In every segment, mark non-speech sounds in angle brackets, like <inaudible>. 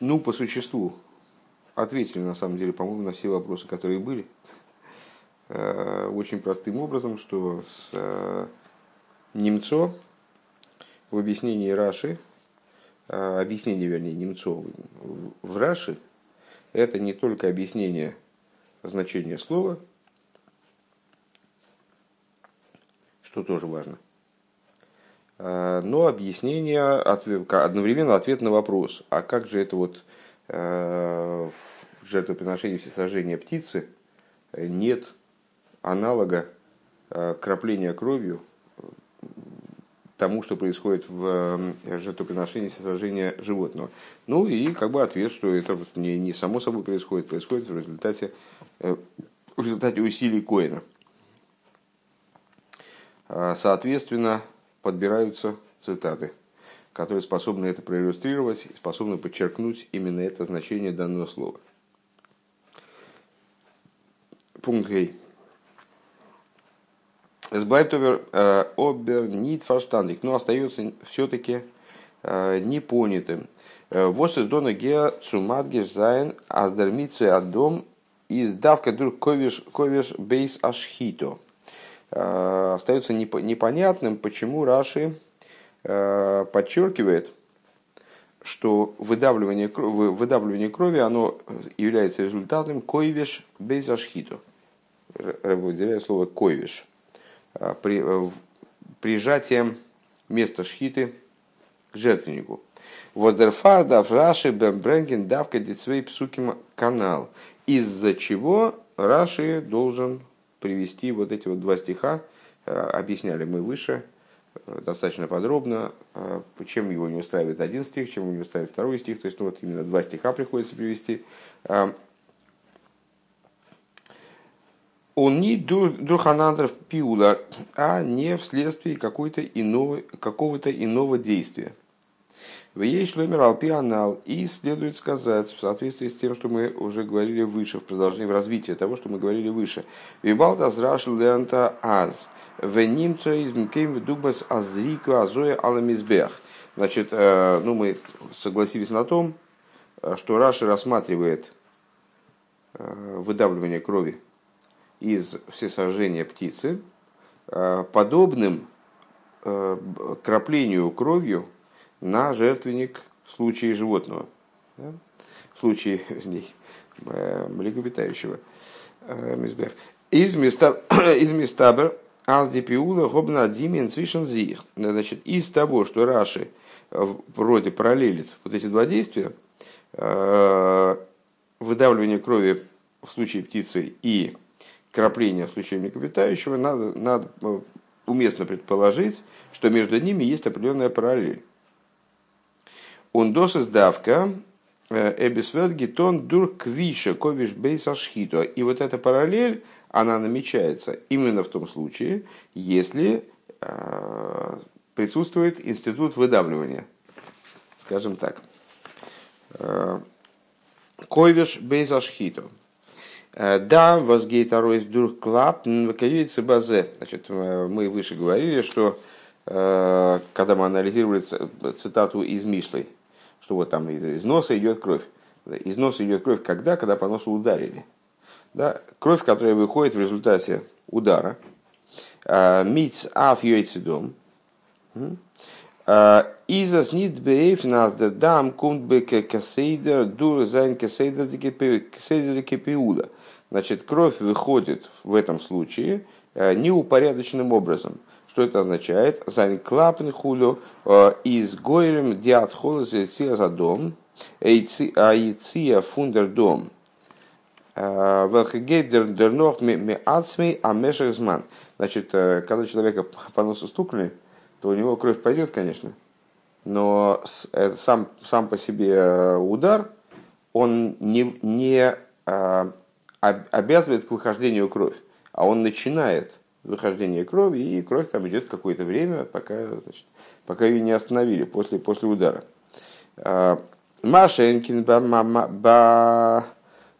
Ну, по существу, ответили на самом деле, по-моему, на все вопросы, которые были. Э, очень простым образом, что с э, Немцо в объяснении Раши, э, объяснение, вернее, Немцо в Раши, это не только объяснение значения слова, что тоже важно, но объяснение, одновременно ответ на вопрос, а как же это вот в жертвоприношении всесожжения птицы нет аналога крапления кровью тому, что происходит в жертвоприношении всесожжения животного. Ну и как бы ответ, что это не, не само собой происходит, происходит в результате, э, в результате усилий Коина. Соответственно, подбираются цитаты, которые способны это проиллюстрировать способны подчеркнуть именно это значение данного слова. Пункт Гей. Aber, aber nicht verstandig, но остается все-таки непонятым. Was ist dona gea zumadgisch sein, als der Mitzwe Adom ist davka durch ковиш бейс ашхито. Остается непонятным, почему Раши подчеркивает, что выдавливание, выдавливание крови оно является результатом койвиш бейс ашхито. Выделяю слово койвиш Э, при, э, прижатием места шхиты к жертвеннику. Воздерфарда Раши Бембренген давка децвей псуким канал. Из-за чего Раши должен привести вот эти вот два стиха, э, объясняли мы выше, достаточно подробно, чем его не устраивает один стих, чем его не устраивает второй стих. То есть ну, вот именно два стиха приходится привести он не дурханандров пиула, а не вследствие какой-то иного, какого-то иного действия. В ей шлемер алпианал. И следует сказать, в соответствии с тем, что мы уже говорили выше, в продолжении в развитии того, что мы говорили выше. Вибалда зрашил лента аз. Венимцо из мкейм дубас азрику азоя аламизбех. Значит, э, ну мы согласились на том, э, что Раши рассматривает э, выдавливание крови из всесожжения птицы, подобным краплению кровью на жертвенник в случае животного, да? в случае <laughs> вернее, э, млекопитающего. Из места <clears throat> из местабер аздипиула гобна димен свишен зих. Значит, из того, что Раши вроде параллелит вот эти два действия, выдавливание крови в случае птицы и крапления в случае млекопитающего, надо, надо э, уместно предположить, что между ними есть определенная параллель. Он досыс давка э, эбисвет гитон дур квиша ковиш бейса шхито. И вот эта параллель, она намечается именно в том случае, если э, присутствует институт выдавливания. Скажем так. Э, ковиш бейса шхито. Э, да, возгейт аройс дур клап базе. Значит, мы выше говорили, что когда мы анализировали цитату из Мишлы, что вот там из носа идет кровь. Из носа идет кровь когда? Когда по носу ударили. Да? Кровь, которая выходит в результате удара. Миц аф дом. Изас нит бейф нас да дам кунт бе кесейдер дур зайн кесейдер. Значит, кровь выходит в этом случае э, неупорядоченным образом. Что это означает? Зайн клапн хулю э, из гойрем диат холос за дом, аиция фундер дом. Э, Велхегейдер дернох ме ацмей амешерзман. Значит, когда человека по носу стукнули, то у него кровь пойдет, конечно. Но сам, сам по себе удар, он не, не обязывает к выхождению кровь, а он начинает выхождение крови, и кровь там идет какое-то время, пока, значит, пока ее не остановили после, после удара. А, Машенкин ба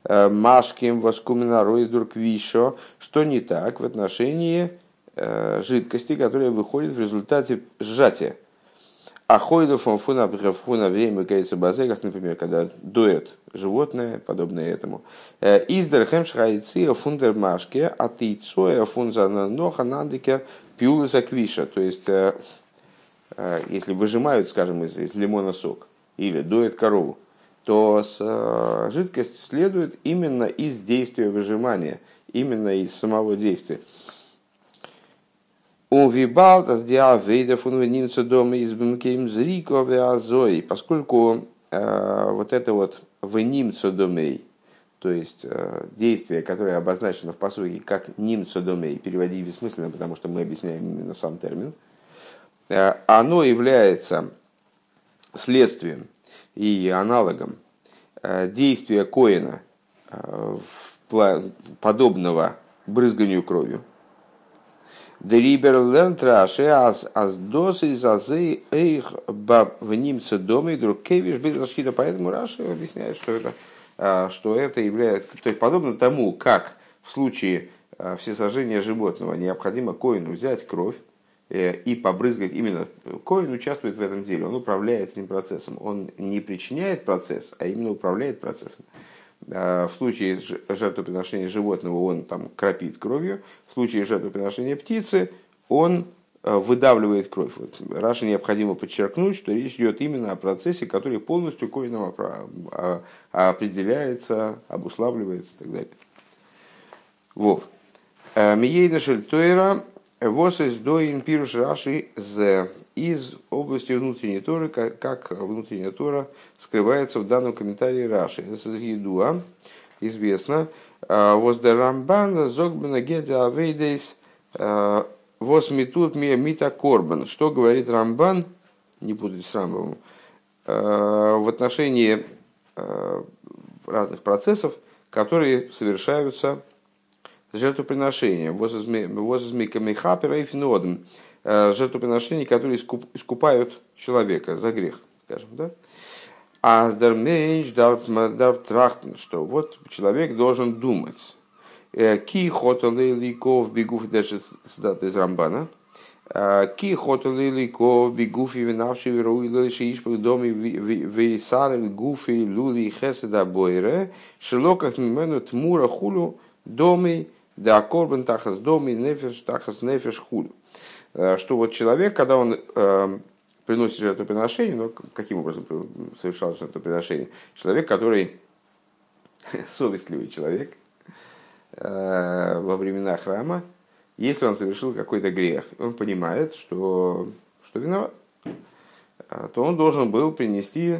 э, Машким воскумена ройдурк вишо, что не так в отношении э, жидкости, которая выходит в результате сжатия. Ахойда фон фуна фуна время кайца базе, как, например, когда дует животное, подобное этому. Издер хемшхайци фундермашке, а ты цоя фунзана ноха нандикер пиулы заквиша. То есть, если выжимают, скажем, из, из лимона сок или дует корову, то с, жидкость следует именно из действия выжимания, именно из самого действия. Увибал das диавейда фун венимца дома из бмкейм зрико азой, поскольку э, вот это вот венимца домей, то есть э, действие, которое обозначено в посуге как нимца домей, переводить бессмысленно, потому что мы объясняем именно сам термин, э, оно является следствием и аналогом э, действия Коина, э, подобного брызганию кровью. Дрибер lernt Раши, аз аз дос из азы баб в немце дома и друг кевиш без Поэтому Раши объясняет, что это, а, что это является, то есть подобно тому, как в случае а, всесожжения животного необходимо коину взять кровь э, и побрызгать, именно коин участвует в этом деле, он управляет этим процессом, он не причиняет процесс, а именно управляет процессом. А, в случае жертвоприношения животного он там кропит кровью, в случае жертвоприношения птицы он а, выдавливает кровь. Вот Раше необходимо подчеркнуть, что речь идет именно о процессе, который полностью коином а, определяется, обуславливается и так далее. Вов. Миейна Шельтойра Вос из доин пируш Раши з из области внутренней Торы, как, внутренняя Тора скрывается в данном комментарии Раши. Едуа, известно. А, воз де Рамбан зогбена гедя авейдейс а, воз метут мита корбан. Что говорит Рамбан, не путать с Рамбовым, а, в отношении разных процессов, которые совершаются жертвоприношения, возмиками хапера и финодом, э, жертвоприношения, которые искупают человека за грех, скажем, да? А сдармейш дарф трахтен, что вот человек должен думать. Э, ки хотали ликов бегуф, даже цитата из Рамбана, э, Ки хотали ликов бегуфи винавши вируили шииш по доме вейсары гуфи лули хеседа бойре, шелоках мимену тмура хулу доми да корбан тахас доми нефеш тахас нефеш худ. Э, что вот человек, когда он э, приносит жертвоприношение, ну, каким образом совершал жертвоприношение? Человек, который <laughs> совестливый человек э, во времена храма, если он совершил какой-то грех, он понимает, что, что виноват, то он должен был принести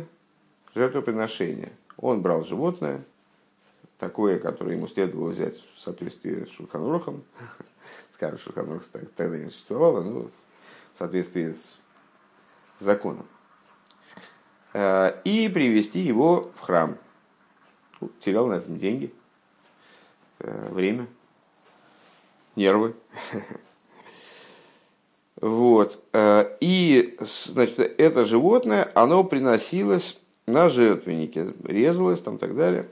жертвоприношение. Он брал животное, такое, которое ему следовало взять в соответствии с Шульханрухом, <laughs> скажем, Шульханрух тогда не существовало, но в соответствии с законом, э, и привести его в храм. Ну, терял на этом деньги, э, время, нервы. <laughs> Вот. Э, и значит, это животное, оно приносилось на жертвеннике, резалось там и так далее.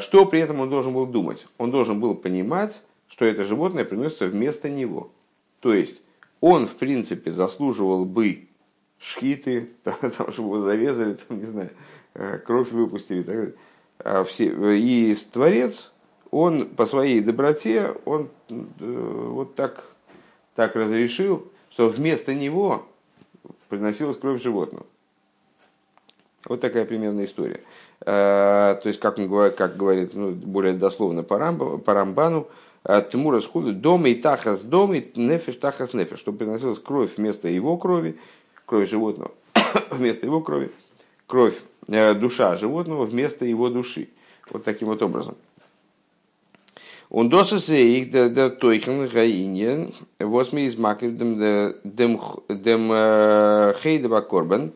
Что при этом он должен был думать? Он должен был понимать, что это животное приносится вместо него. То есть он, в принципе, заслуживал бы шхиты, <laughs> там, чтобы его зарезали, там, не знаю, э, кровь выпустили. Так, а все, и Творец, он по своей доброте, он э, вот так, так разрешил, что вместо него приносилась кровь животного. Вот такая примерная история. Э, то есть, как, как говорит ну, более дословно по, Рамбану, Тмура схуду дома и тахас дома и нефиш тахас нефиш, чтобы приносилась кровь вместо его крови, кровь животного <coughs> вместо его крови, кровь, э, душа животного вместо его души. Вот таким вот образом. Он досысе их der Teuchen Гаинен, восьми из макрив дем хейдева корбан,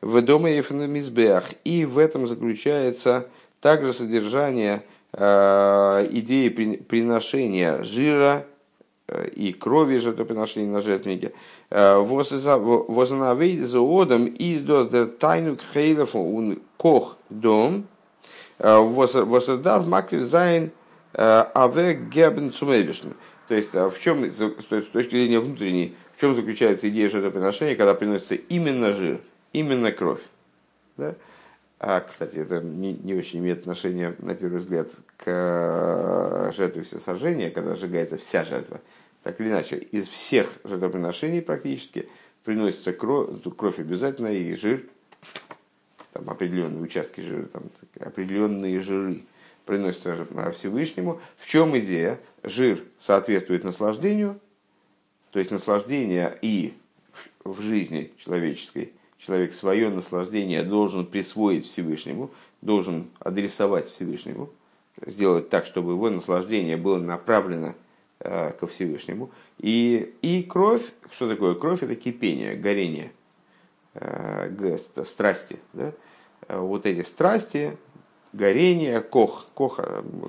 в доме Ефанамизбеах. И в этом заключается также содержание э, идеи приношения жира э, и крови жертвоприношения на жертвеннике. Э, Вознавейд за одом из до тайну хейлефу кох дом. Воссоздав макрив зайн аве гебен цумевишн. То есть, в чем, с точки зрения внутренней, В чем заключается идея жертвоприношения, когда приносится именно жир, именно кровь. Да? А, кстати, это не, не очень имеет отношение, на первый взгляд, к э, жертве всесожжения, когда сжигается вся жертва. Так или иначе, из всех жертвоприношений практически приносится кровь, тут кровь обязательно и жир, там определенные участки жира, там определенные жиры приносятся Всевышнему. В чем идея? Жир соответствует наслаждению, то есть наслаждение и в жизни человеческой человек свое наслаждение должен присвоить Всевышнему, должен адресовать Всевышнему, сделать так, чтобы его наслаждение было направлено э, ко Всевышнему. И, и кровь, что такое кровь? Это кипение, горение, э, страсти. Да? Э, вот эти страсти, горение, кох, кох,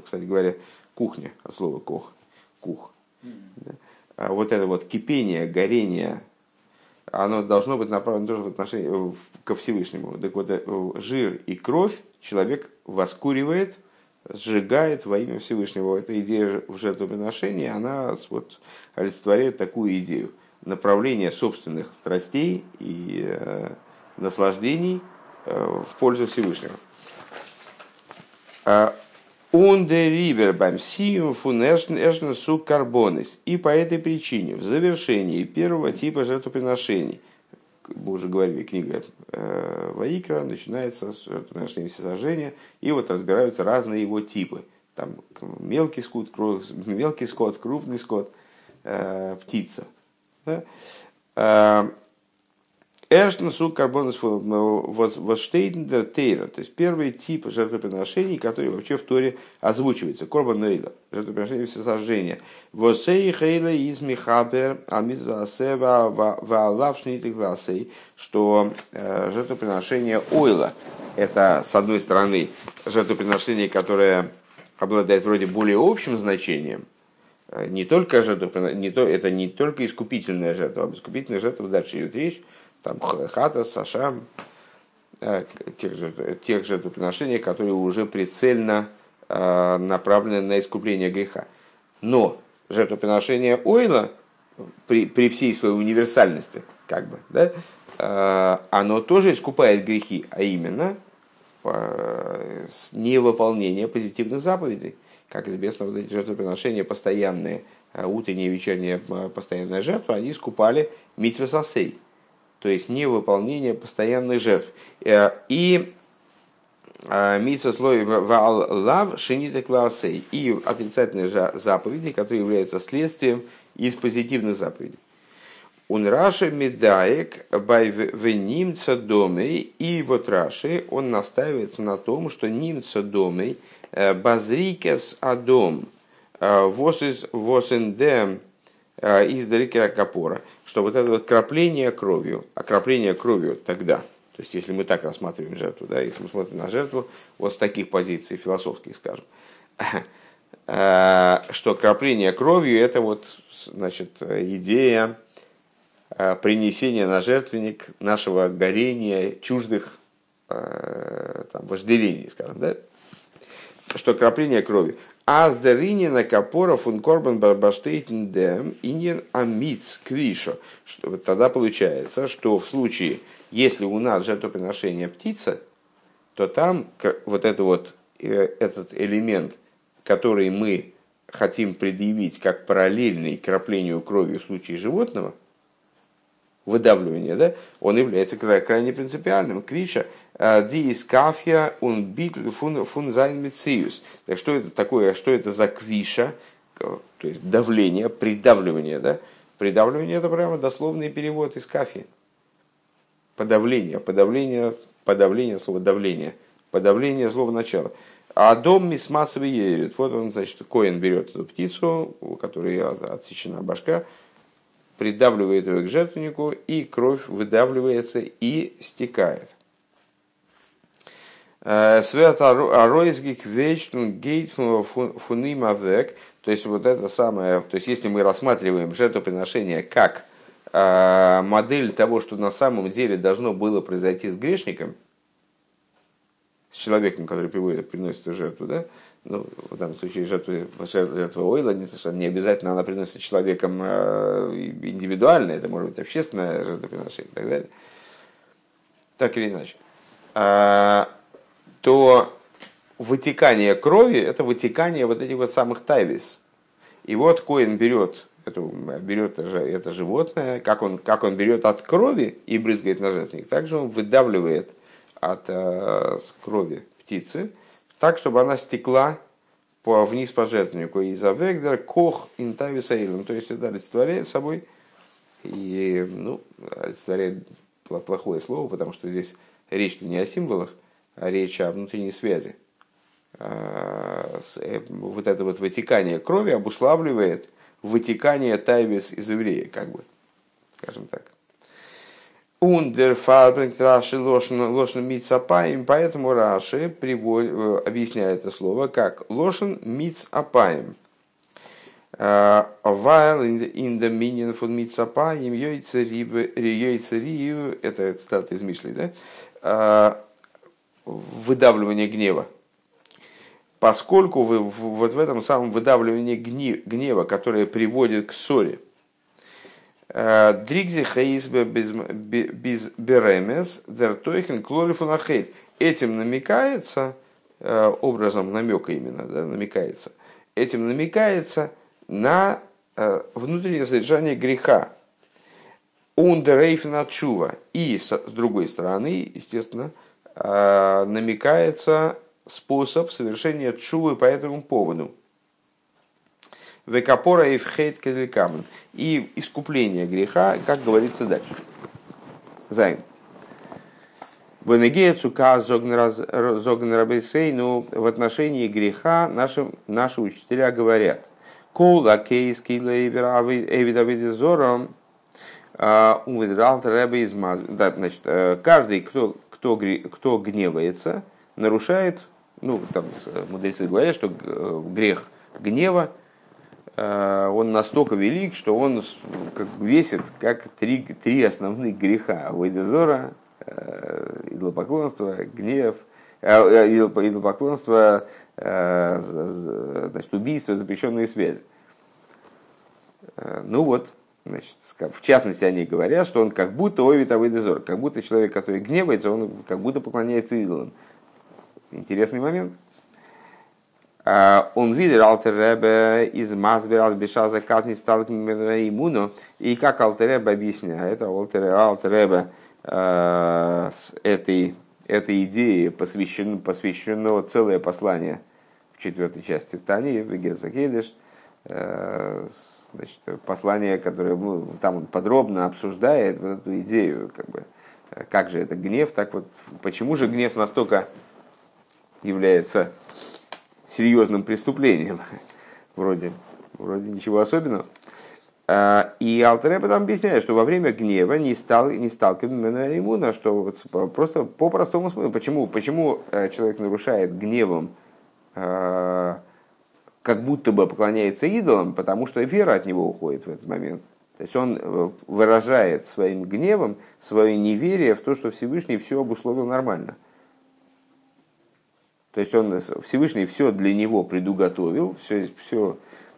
кстати говоря, кухня, от слова кох, кух. Да? А вот это вот кипение, горение оно должно быть направлено тоже в отношении ко Всевышнему. Так вот, э, жир и кровь человек воскуривает, сжигает во имя Всевышнего. Эта идея в жертвоприношении, она вот олицетворяет такую идею. Направление собственных страстей и э, наслаждений э, в пользу Всевышнего. А он де ривер бам сиум фунешн су карбонис. И по этой причине в завершении первого типа жертвоприношений, мы уже говорили, книга э, Ваикра начинается с жертвоприношения всесожжения, и вот разбираются разные его типы. Там мелкий скот, мелкий скот, крупный скот, э, птица. Да? Эрштен сук карбонус воштейдендер тейра. То есть первый тип жертвоприношений, который вообще в Торе озвучивается. Корбан нейла. Жертвоприношение всесожжения. Восей хейла из михабер амитасева ваалавшнитых гласей. Что э, жертвоприношение ойла. Это, с одной стороны, жертвоприношение, которое обладает вроде более общим значением, э, не только жертва, не то, это не только искупительная жертва, об искупительной жертве дальше идет речь, там хата, саша, э, тех же, тех же жертвоприношений, которые уже прицельно э, направлены на искупление греха. Но жертвоприношение ойла при, при всей своей универсальности, как бы, да, э, оно тоже искупает грехи, а именно невыполнение позитивных заповедей. Как известно, вот эти жертвоприношения постоянные, утренняя и вечерняя постоянная жертва, они искупали митвесасей, то есть невыполнение постоянных жертв. Э, и э, митсва слой лав шинита классей и отрицательные заповеди, которые являются следствием из позитивных заповедей. Он Раши медаек бай немца домой, и вот Раши, он настаивается на том, что немца домой э, базрикес адом восис восендем из Дарикера Капора, что вот это вот крапление кровью, окропление кровью тогда, то есть если мы так рассматриваем жертву, да, если мы смотрим на жертву вот с таких позиций философских, скажем, <laughs> э, что крапление кровью это вот, значит, идея э, принесения на жертвенник нашего горения чуждых там, вожделений, скажем, да, что крапление крови. Аздеринина капора фун корбан барбаштейтен дем иньен амиц квишо. Вот тогда получается, что в случае, если у нас жертвоприношение птица, то там вот это вот, э, этот элемент, который мы хотим предъявить как параллельный краплению крови в случае животного, выдавливания, да, он является крайне принципиальным. כבישה э, די איז כפיה און ביטול פון זיין מציאות. Так что это такое? Что это за כבישה? То есть давление, придавливание, да? Придавливание это прямо дословный перевод из כפיה. Подавление, подавление, подавление слова давление, подавление слова начала. А дом мисмацевый ерит. Вот он, значит, Коин берет эту птицу, у которой отсечена башка, придавливает ее к жертвеннику, и кровь выдавливается и стекает. Э, Свет Аройсгик Вейчтун Гейтфун Фунимавек, то есть вот это самое, то есть если мы рассматриваем жертвоприношение как э, модель того, что на самом деле должно было произойти с грешником, с человеком, который приводит, приносит эту жертву, да, ну, в данном случае жертва, жертва ойла, не, не обязательно она приносится человеком э, индивидуально, это может быть общественное жертвоприношение и так далее. Так или иначе. А, то вытекание крови – это вытекание вот этих вот самых тайвис. И вот Коин берет, эту, берет это животное, как он, как он берет от крови и брызгает на жертвенник, также он выдавливает от э, крови птицы, так, чтобы она стекла по, вниз по жертвеннику. И за вегдер кох интависаилом. То есть это олицетворяет собой, и, ну, олицетворяет плохое слово, потому что здесь речь не о символах, а речь о внутренней связи. А, э, вот это вот вытекание крови обуславливает вытекание тайвис из еврея, как бы, скажем так. Ундер фарбринг Раши лошен мицапаем, поэтому Раши приводит, э, объясняет это слово как лошен мицапаем. While in the minion for мицапаем йойцерию, это цитата из Мишли, да? выдавливание гнева. Поскольку вы вот в этом самом выдавливании гнева, которое приводит к ссоре, Дригзи хаисбе без беремес дер тойхен клорифунахейт. Этим намекается, э, образом намека именно, да, намекается, этим намекается на э, внутреннее содержание греха. Ундерейфена чува. И с другой стороны, естественно, э, намекается способ совершения чувы по этому поводу. Векапора и вхейт камен. И искупление греха, как говорится дальше. Займ. Бенегея цука зогнерабейсейну в отношении греха наши, наши учителя говорят. Кола кейский лейвер эвидавидизором увидрал рэбе из Да, значит, э, каждый, кто, кто, кто гневается, нарушает, ну, там мудрецы говорят, что э, грех гнева он настолько велик, что он как весит как три, три основных греха. Вайдезора, э, идолопоклонство, гнев, э, идолопоклонство, значит, убийство, запрещенные связи. Ну вот, значит, в частности, они говорят, что он как будто овит авайдезор, как будто человек, который гневается, он как будто поклоняется идолам. Интересный момент. Он видел Алтер Ребе из Мазбер Албешаза Казни стал иммуну. И как Алтер Ребе объясняет, Алтер, Алтер Ребе а, с этой, этой идеей посвящено, посвящено целое послание в четвертой части Тани, в Герцогедеш, значит, послание, которое ну, там он подробно обсуждает вот эту идею, как бы, как же это гнев, так вот, почему же гнев настолько является серьезным преступлением. <laughs> Вроде, вроде ничего особенного. А, и Алтереба там объясняет, что во время гнева не, стал, не сталкиваемся иммуна, что вот просто по простому смыслу. Почему, почему э, человек нарушает гневом, э, как будто бы поклоняется идолам, потому что вера от него уходит в этот момент. То есть он э, выражает своим гневом свое неверие в то, что Всевышний все обусловил нормально. То есть он Всевышний все для него предуготовил, все, все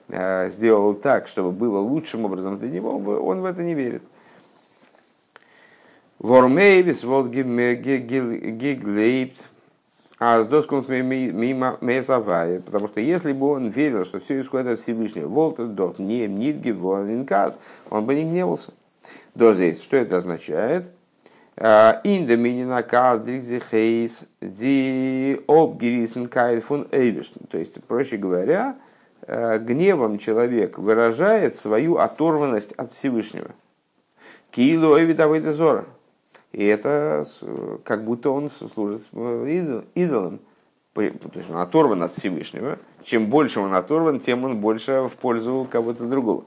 э, сделал так, чтобы было лучшим образом для него, он в это не верит. Вормейвис вот гиглейбт, а с доском мимо месавая, потому что если бы он верил, что все исходит от Всевышнего, волтер не инкас, он бы не гневался. До здесь, что это означает? Инда минина каздрикзихейс ди обгирисен кайт фун эйвишн. То есть, проще говоря, э, гневом человек выражает свою оторванность от Всевышнего. Килу эвидавайда зора. И это как будто он служит идолом. То есть он оторван от Всевышнего. Чем больше он оторван, тем он больше в пользу кого-то другого.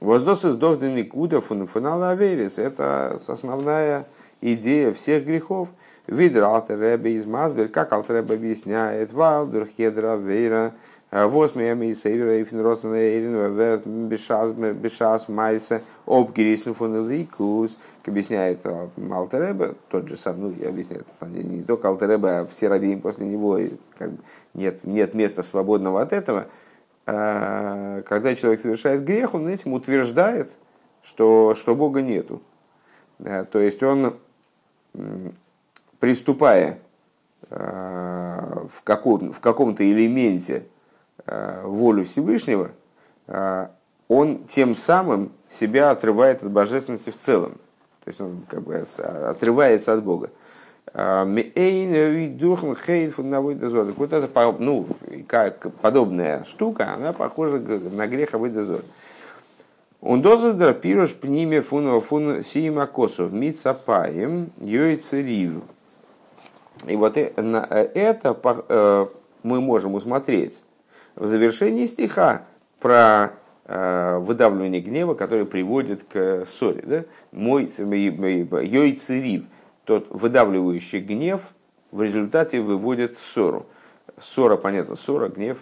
Воздос из догданы куда функционала аверис. Это основная идея всех грехов. Видер Алтер Ребе из Мазбер, как Алтер Ребе объясняет, Валдер Хедра Вейра Восьмием и севера и финросен эйрин бешас майса обгирисен фон ликус, объясняет Алтереба, тот же сам, ну, я объясняю, на самом деле, не только Алтереба, а все рабеем после него, и как бы нет, нет места свободного от этого. Когда человек совершает грех, он этим утверждает, что, что Бога нету. То есть он, приступая в, каком, в каком-то элементе Э, волю Всевышнего, э, он тем самым себя отрывает от божественности в целом. То есть он как бы отрывается от Бога. Э, вот это, ну, как подобная штука, она похожа на грех Авойдозор. Он дозадра пирош пниме фуну фун сима косов мицапаем йойцерив. И вот это мы можем усмотреть в завершении стиха про э, выдавливание гнева, которое приводит к ссоре. Да? Мой йойцерив, тот выдавливающий гнев, в результате выводит ссору. Ссора, понятно, ссора, гнев,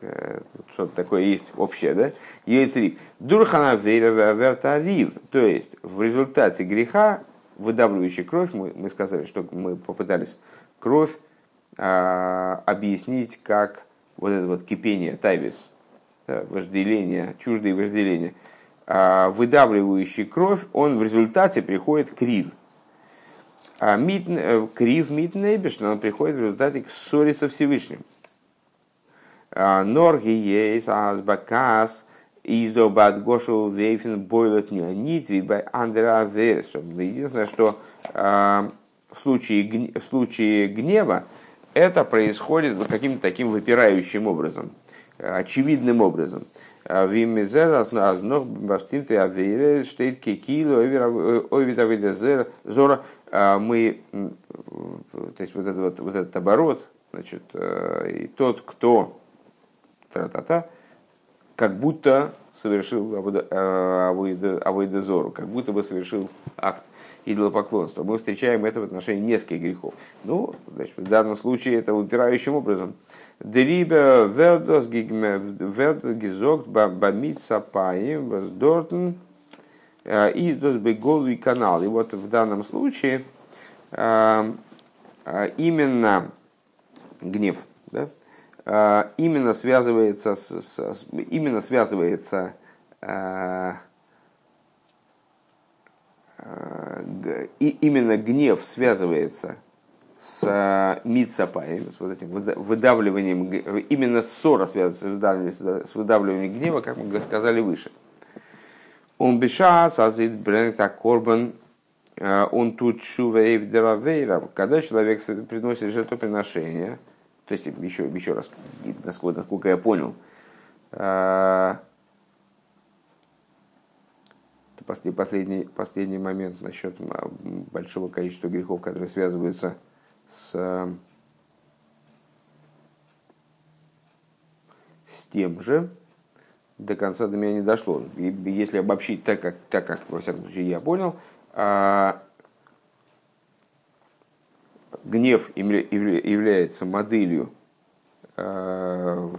э, что-то такое есть общее, да? Йойцерив. Дурхана вертарив, то есть в результате греха, выдавливающий кровь, мы, мы сказали, что мы попытались кровь а, объяснить как вот это вот кипение, тайвис, да, вожделение, чуждые вожделения, а выдавливающий кровь, он в результате приходит к рив. А мит, э, крив митнейбиш, он приходит в результате к ссоре со Всевышним. А норги есть, азбакас, издобат гошел вейфен бойлет нит, вибай андера Единственное, что а, в случае, в случае гнева это происходит каким-то таким выпирающим образом, очевидным образом. Вимизер азнох баштимты авейре штейт кекилу овидавидезер зора. Мы, то есть вот, этот, вот, вот этот оборот, значит, э, и тот, кто та-та-та, как будто совершил авойдезору, как будто бы совершил акт идолопоклонства. Мы встречаем это в отношении нескольких грехов. Ну, значит, в данном случае это упирающим образом. Дерибе вердос гизогт бамит сапаем воздортен э, издос бегол и канал. И вот в данном случае э, э, именно гнев, да, именно связывается с, с именно связывается и именно гнев связывается с э, мицапаем, с вот этим выдавливанием, именно ссора связывается с выдавливанием гнева, как мы сказали выше. Он беша сазит брента корбан, э, он тут шувеев деравейра, когда человек приносит жертвоприношение, то есть еще, еще раз, насколько, насколько я понял, э, последний, последний момент насчет большого количества грехов, которые связываются с, с тем же, до конца до меня не дошло. И если обобщить так, как, так как, во всяком случае, я понял, а, гнев является моделью а,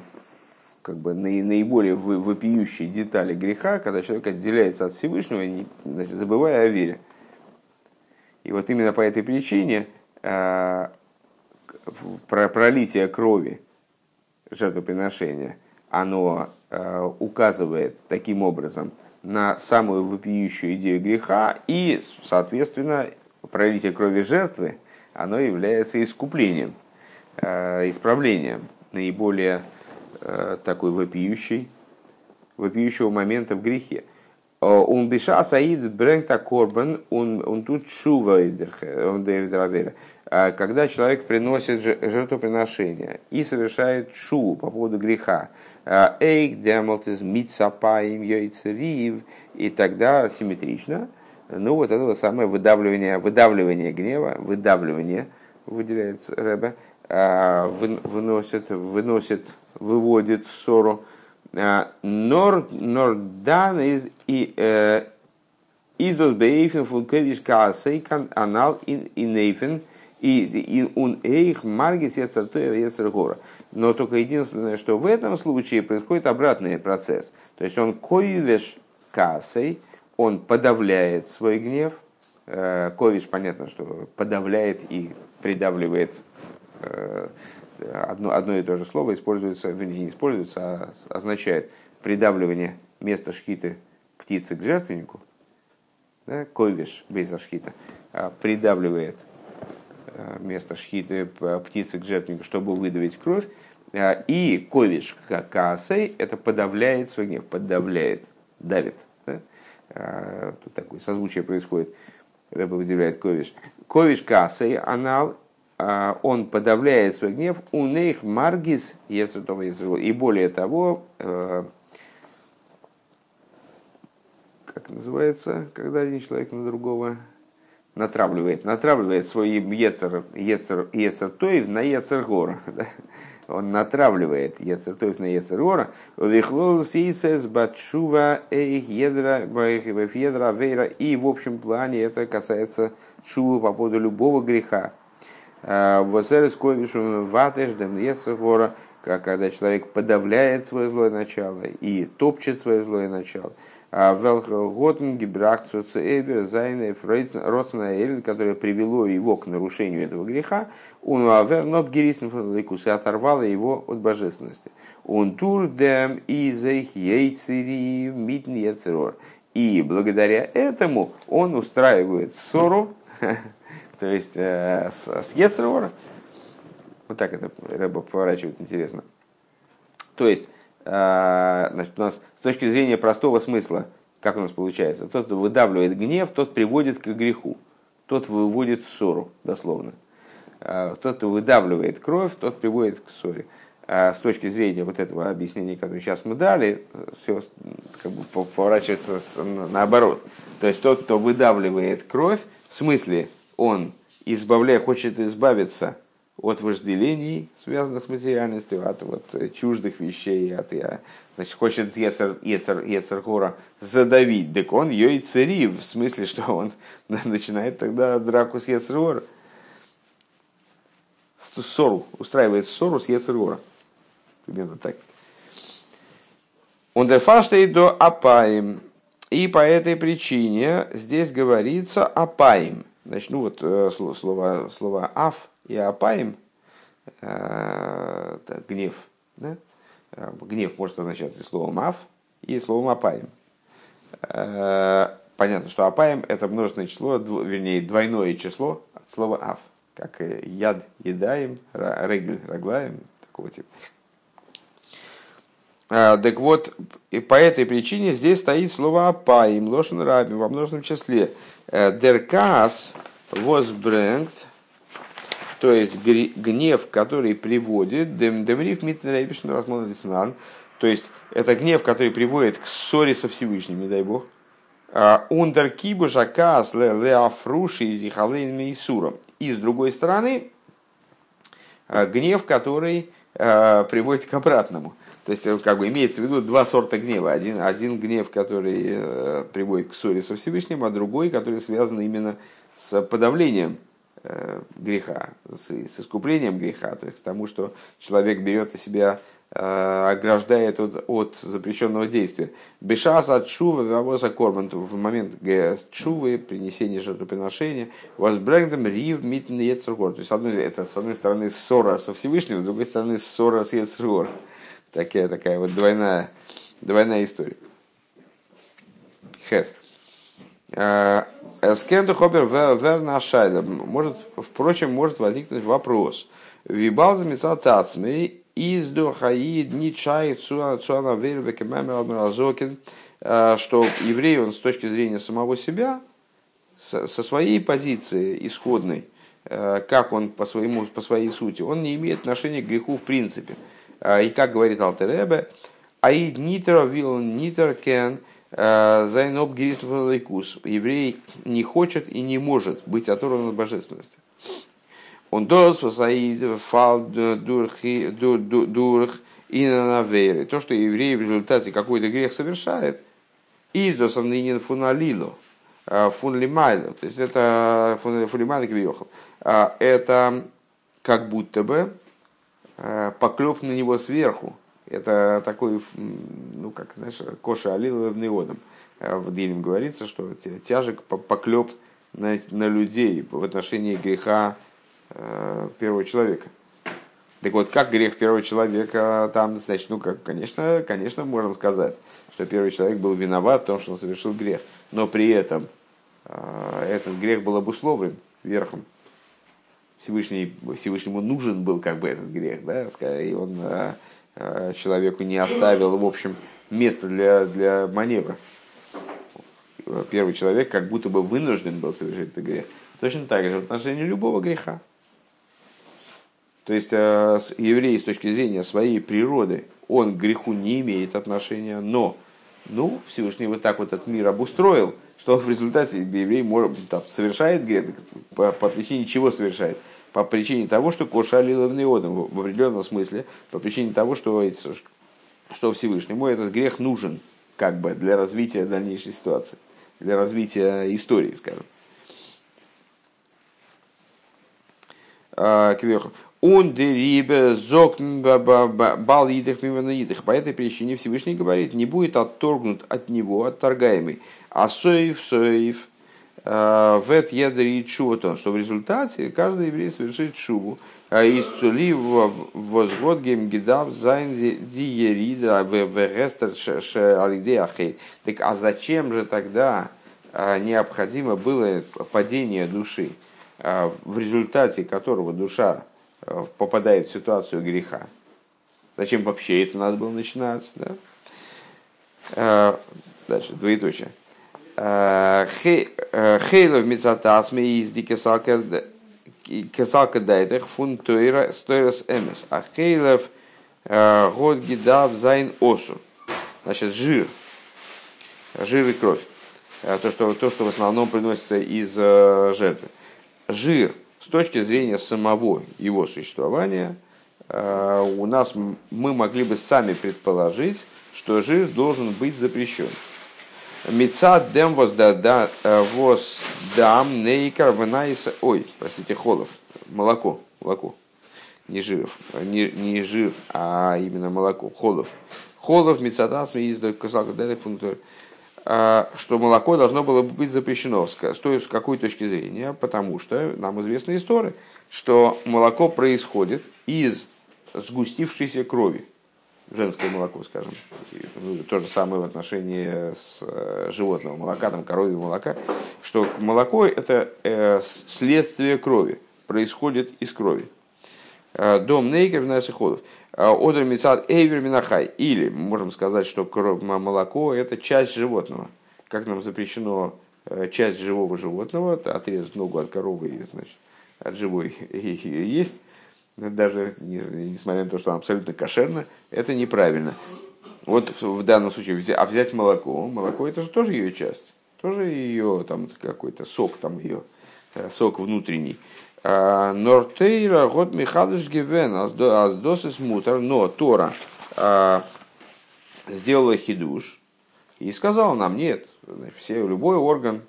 как бы наиболее вопиющие детали греха, когда человек отделяется от Всевышнего, значит, забывая о вере. И вот именно по этой причине про пролитие крови жертвоприношения, оно э, указывает таким образом на самую вопиющую идею греха, и, соответственно, пролитие крови жертвы, оно является искуплением, э, исправлением наиболее Э, такой вопиющий, вопиющего момента в грехе. Э, он биша саид брента корбан, он, тут шува он э, Когда человек приносит жертвоприношение и совершает шу по поводу греха, эйк демалтиз митсапаим йойцерив, и тогда симметрично, ну вот это самое выдавливание, выдавливание гнева, выдавливание, выделяется Рэбе, выносит, выносит выводит ссору. А, нор, нордан из и из бейфен функевиш каасейкан анал и нейфен И он эйх маргис яцертоя гора. Но только единственное, что в этом случае происходит обратный процесс. То есть он коювеш кассой, он подавляет свой гнев. Э, ковиш, понятно, что подавляет и придавливает э, одно, одно и то же слово используется, не используется, а означает придавливание места шхиты птицы к жертвеннику, да, койвиш бейза шхита, придавливает э, место шхиты птицы к жертвеннику, чтобы выдавить кровь, а, и ковиш каасей это подавляет свой гнев, подавляет, давит. Да? А, тут такое созвучие происходит. Рэба выделяет ковиш. Ковиш каасей анал он подавляет свой гнев, у них маргис, и более того, э, как называется, когда один человек на другого натравливает, натравливает свой ецер, ецер, ецер тоев на ецер гора. <laughs> Да? Он натравливает ецер тоев на ецер гора. Батшува едра вейра. И в общем плане это касается шува по поводу любого греха. Возерес ковишу ватеш дем ецер когда человек подавляет свое злое начало и топчет свое злое начало. Велхотен Гибрахцу Цейбер Зайне Родсона которое привело его к нарушению этого греха, он авернот гирисн и оторвало его от божественности. Он тур дем изех ейцири митн ецерор. И благодаря этому он устраивает ссору, <laughs> то есть э, с, с. Вот так это Рэба поворачивает интересно. То есть, э, значит, у нас точки зрения простого смысла, как у нас получается, тот, выдавливает гнев, тот приводит к греху, тот выводит ссору, дословно. А тот, выдавливает кровь, тот приводит к ссоре. А с точки зрения вот этого объяснения, которое сейчас мы дали, все как бы поворачивается наоборот. То есть тот, кто выдавливает кровь, в смысле он избавляет, хочет избавиться от вожделений, связанных с материальностью, от вот, чуждых вещей, от, значит, хочет Ецер, Ецер, Ецергора задавить, так он ее и цари, в смысле, что он <laughs> начинает тогда драку с Ецергора. Ссору, устраивает ссору с Ецергора. Примерно так. Он дефаштей до апаем. И по этой причине здесь говорится апаем. Значит, ну вот э, слово, слово аф и апаем, э, гнев, да? Э, гнев может означать и словом аф, и словом апаем. Понятно, что апаем это множественное число, вернее, двойное число от слова аф, как яд, едаем, регль, раглаем, такого типа. Так вот, и по этой причине здесь стоит слово апаим, лошен раби во множественном числе. Деркас возбрэнгт, то есть гнев, который приводит, демриф митнерейбишн размон то есть это гнев, который приводит к ссоре со Всевышним, не дай бог. А, Ундер кибу жакас ле афруши из Исуром. И с другой стороны, а, гнев, который а, приводит к обратному. То есть, как бы имеется в виду два сорта гнева. Один, один гнев, который э, приводит к ссоре со Всевышним, а другой, который связан именно с подавлением э, греха, с, с искуплением греха, то есть к тому, что человек берет на себя, э, ограждает от, от запрещенного действия. Бешас от шува вавоза корбан, в момент чувы, принесения жертвоприношения, вас брендом рив ецергор. То есть одной, это с одной стороны ссора со Всевышним, с другой стороны ссора с ецергор. Такая, такая вот двойная, двойная история. Хес. Э, Скенду хобер верна шайда. Может, впрочем, может возникнуть вопрос. Вибал замесал тацмей из духаид ничай цуана вербеке мемер э, что еврей, он с точки зрения самого себя, со своей позиции исходной, э, как он по, своему, по своей сути, он не имеет отношения к греху в принципе. И как говорит Алтеребе, аид нитер вил нитер кен – Зайноб Гирисмфалайкус. Еврей не хочет и не может быть оторван от божественности. Он дос фал дурх и на То, что еврей в результате какой-то грех совершает, издос анинин фуналило, фунлимайло, то есть это фунлимайло квиохал, это как будто бы поклеп на него сверху. Это такой, ну как, знаешь, коша алила в неодом. В Дилем говорится, что тяжек поклеп на, на людей в отношении греха первого человека. Так вот, как грех первого человека там, значит, ну, как, конечно, конечно, можем сказать, что первый человек был виноват в том, что он совершил грех. Но при этом э, этот грех был обусловлен верхом. Всевышний, Всевышнему нужен был как бы этот грех, да, и он э, человеку не оставил, в общем, места для, для маневра. Первый человек как будто бы вынужден был совершить этот грех. Точно так же в отношении любого греха. То есть э, еврей с точки зрения своей природы, он к греху не имеет отношения, но ну, Всевышний вот так вот этот мир обустроил, что в результате еврей может, там, совершает грех, по, по причине чего совершает? По причине того, что коша лиловный одам, в определенном смысле, по причине того, что, что Всевышнему этот грех нужен как бы для развития дальнейшей ситуации, для развития истории, скажем. А, кверху. Он дерибе зок бал идых идых. По этой причине Всевышний говорит, не будет отторгнут от него, отторгаемый. А соев, соев, э, вет ядрит шуватон, что в результате каждый еврей совершит шубу. А из цули возгод гемгидав зайн диерида вегестер алидеахей. Так а зачем же тогда э, необходимо было падение души, э, в результате которого душа попадает в ситуацию греха. Зачем вообще это надо было начинать? Да? Дальше, двоеточие. חלב מצד עצמו איז דאך א סלקא דעתך פון תורת אמת. אז חלב האט געדארפט זיין אסור. Значит, жир. Жир и кровь. То что, то, что в основном приносится из жертвы. Жир – с точки зрения самого его существования, у нас мы могли бы сами предположить, что жир должен быть запрещен. מצד דעם וואס דם нейкар ванайса... Ой, простите, холов. Молоко. Молоко. Не жиров. Не, не жир, а именно молоко. Холов. Холов мецадас ми издой козак функтор. А, что молоко должно было быть запрещено. С какой точки зрения? Потому что нам известна история, что молоко происходит из сгустившейся крови. Женское молоко, скажем. Ну, то же самое в отношении с э, животного молока, там, коровьего молока. Что молоко – это э, следствие крови, происходит из крови. Э, дом Нейкер в ходов. Одер Мицад Эйвер Минахай. Или можем сказать, что молоко – это часть животного. Как нам запрещено часть живого животного, отрезать ногу от коровы и значит, от живой <laughs> есть, даже несмотря на то, что она абсолютно кошерна, это неправильно. Вот в данном случае, а взять молоко, молоко это же тоже ее часть, тоже ее там какой-то сок, там ее э, сок внутренний. А, Нортейра год Михалыш Гивен, аздосис мутер, но Тора а, сделала хидуш и сказала нам, нет, все, любой орган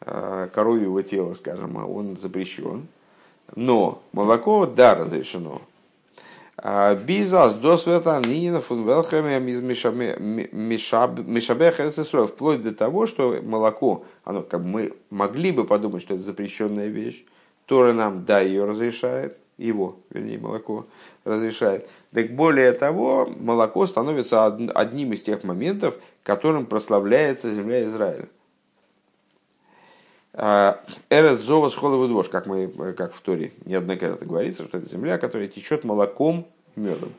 а, коровьего тела, скажем, он запрещен, но молоко, да, разрешено. Бизас до света Нинина фун Велхеме из Мишабеха вплоть до того, что молоко, оно как мы могли бы подумать, что это запрещенная вещь, Тора нам, да, ее разрешает, его, вернее, молоко разрешает. Так более того, молоко становится одним из тех моментов, которым прославляется земля Израиля. А, Эрет зова с двош, как, мы, как в Торе неоднократно говорится, что это земля, которая течет молоком, медом.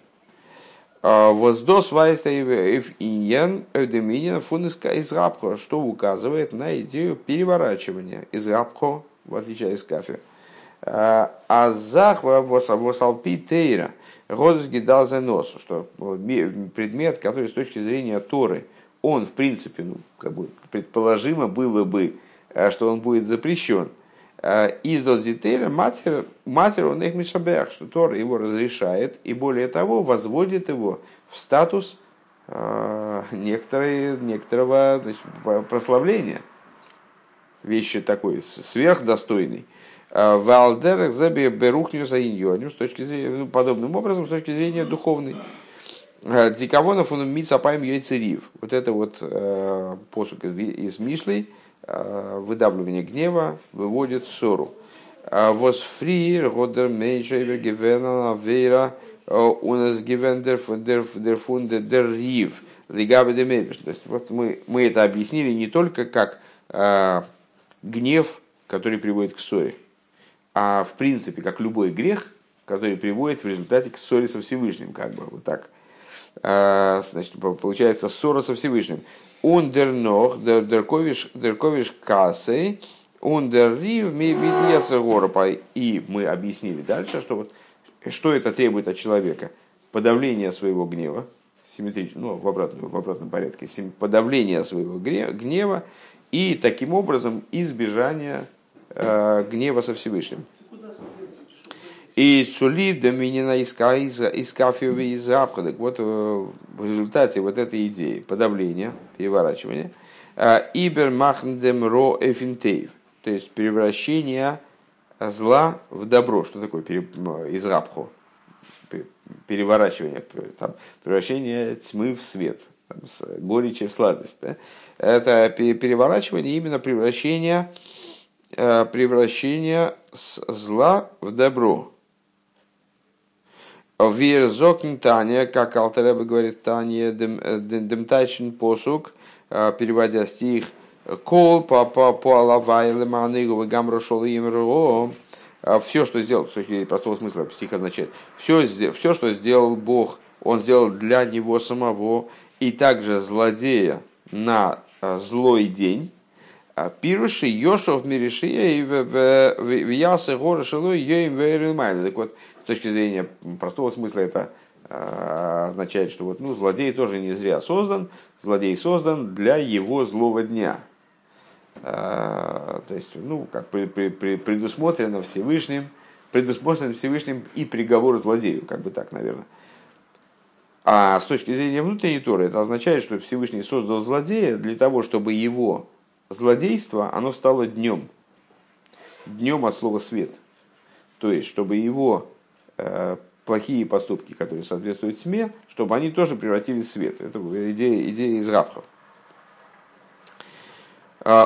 А, воздос иньян эвдеминин фуниска из рабхо, что указывает на идею переворачивания из рабхо, в отличие от кафе. Азах восалпи тейра. Годус гидал за нос, что предмет, который с точки зрения Торы, он, в принципе, ну, как бы предположимо было бы, э, что он будет запрещен. Э, из дозитейра матер, матер он их мишабех, что Тора его разрешает, и более того, возводит его в статус э, некоторые, некоторого значит, прославления. Вещи такой сверхдостойный. Валдер заби берухню за с точки зрения, ну, подобным образом, с точки зрения духовной. Дикавонов он мицапаем яйцерив. Вот это вот э, посук из, из Мишлей, э, выдавливание гнева выводит ссору. Was фриер годер меньше гивена вера у нас гивен дер фунде дер рив лигабе де То есть вот мы, мы это объяснили не только как э, гнев, который приводит к ссоре, а в принципе как любой грех, который приводит в результате к ссоре со Всевышним, как бы вот так. А, значит, получается ссора со Всевышним. Ундернох, дерковиш, кассой, ундеррив горопа. И мы объяснили дальше, что вот что это требует от человека? Подавление своего гнева, симметрично, ну, в обратном, в обратном порядке, подавление своего гнева и таким образом избежание э, гнева со Всевышним. И сулив доминина из кафева и запада. Вот э, в результате вот этой идеи подавления, переворачивания, э, ибер махндем ро эфинтейв, то есть превращение зла в добро. Что такое из рабху? Переворачивание, там, превращение тьмы в свет, там, с горечи в сладость. Да? Это переворачивание именно превращение, э, превращение зла в добро. Вирзокн Таня, как Алтереба говорит Таня, демтайшин посук, переводя стих, кол по по леманыгу гамро шол им э, все, что сделал, с точки зрения простого смысла, стих означает, все, все, что сделал Бог, он сделал для него самого, и также злодея на злой день, Пируши Йошов Миришия и Виясы Гора Шилой Йоим Так вот, с точки зрения простого смысла это а, означает, что вот, ну, злодей тоже не зря создан, злодей создан для его злого дня. А, то есть, ну, как предусмотрено Всевышним, предусмотрен Всевышним и приговор злодею, как бы так, наверное. А с точки зрения внутренней Торы, это означает, что Всевышний создал злодея для того, чтобы его злодейство, оно стало днем. Днем от слова свет. То есть, чтобы его плохие поступки, которые соответствуют тьме, чтобы они тоже превратились в свет. Это идея, идея из Рабхов.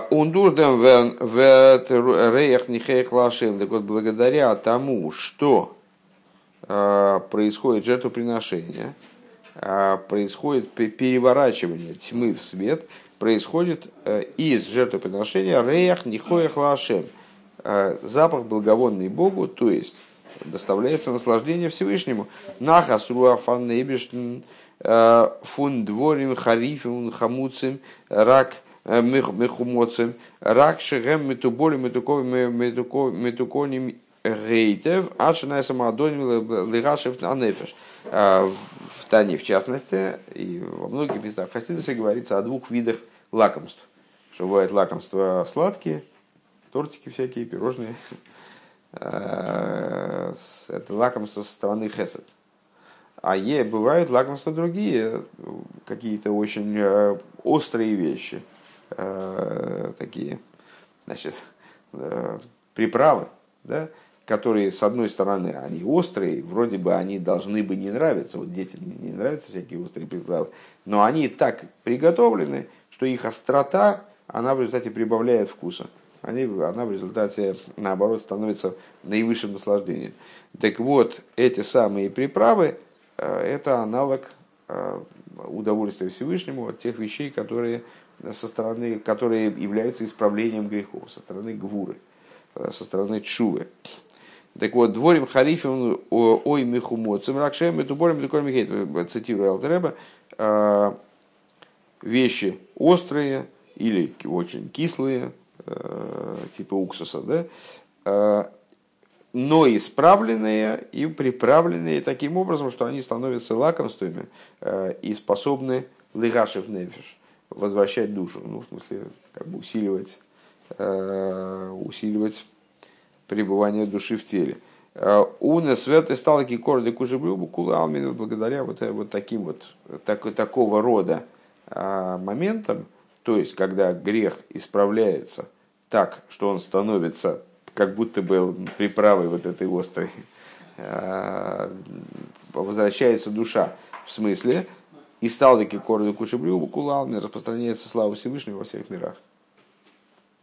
Ундурдем в реях нихеях лашем. Так вот, благодаря тому, что э, происходит жертвоприношение, э, происходит переворачивание тьмы в свет, происходит из жертвоприношения реях нихоях лашем. Запах благовонный Богу, то есть доставляется наслаждение Всевышнему. Нахас руафан нейбештн э, фун дворим харифим хамуцим рак э, мехумоцим рак шегем метуболим метуконим гейтев ачная самоадоним лигашев анефеш. Э, в Тане, в частности, и во многих местах Хасидусе говорится о двух видах лакомств. Что бывают лакомства сладкие, тортики всякие, пирожные, это лакомство со стороны хесед. А е, бывают лакомства другие, какие-то очень э, острые вещи, э, такие, значит, приправы, да, которые, с одной стороны, они острые, вроде бы они должны бы не нравиться, вот детям не нравятся всякие острые приправы, но они так приготовлены, что их острота, она в результате прибавляет вкуса они, она в результате, наоборот, становится наивысшим наслаждением. Так вот, эти самые приправы э, – это аналог э, удовольствия Всевышнему от тех вещей, которые, со стороны, которые являются исправлением грехов, со стороны гвуры, э, со стороны чувы. Так вот, дворим халифим ой михумоцем ракшем эту борем михейт, цитирую Алтереба, вещи острые или очень кислые, типа уксуса, да, э, но исправленные и приправленные таким образом, что они становятся лакомствами э, и способны лыгашев нефиш, возвращать душу, ну, в смысле, как бы усиливать, усиливать пребывание души в теле. Уна святы стал таки корды кужебрюбу кула благодаря вот, вот таким вот так, такого рода моментам, то есть когда грех исправляется – так, что он становится как будто бы приправой вот этой острой, а, возвращается душа. В смысле, и стал таки короду кушебрю кулалми, распространяется слава Всевышнего во всех мирах.